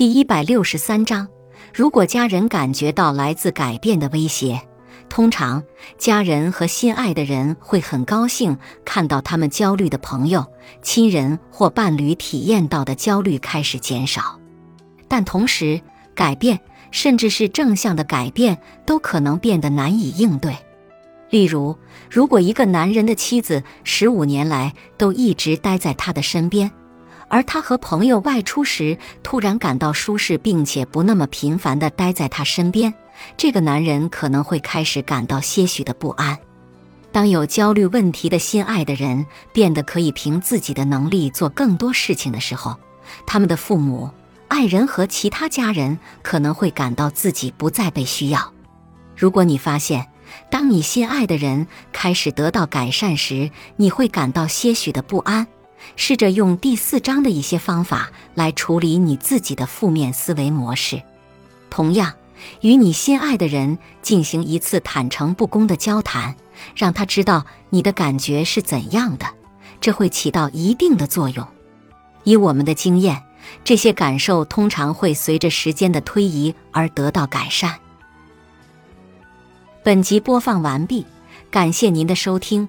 第一百六十三章，如果家人感觉到来自改变的威胁，通常家人和心爱的人会很高兴看到他们焦虑的朋友、亲人或伴侣体验到的焦虑开始减少。但同时，改变甚至是正向的改变都可能变得难以应对。例如，如果一个男人的妻子十五年来都一直待在他的身边。而他和朋友外出时，突然感到舒适，并且不那么频繁地待在他身边，这个男人可能会开始感到些许的不安。当有焦虑问题的心爱的人变得可以凭自己的能力做更多事情的时候，他们的父母、爱人和其他家人可能会感到自己不再被需要。如果你发现，当你心爱的人开始得到改善时，你会感到些许的不安。试着用第四章的一些方法来处理你自己的负面思维模式。同样，与你心爱的人进行一次坦诚不公的交谈，让他知道你的感觉是怎样的，这会起到一定的作用。以我们的经验，这些感受通常会随着时间的推移而得到改善。本集播放完毕，感谢您的收听。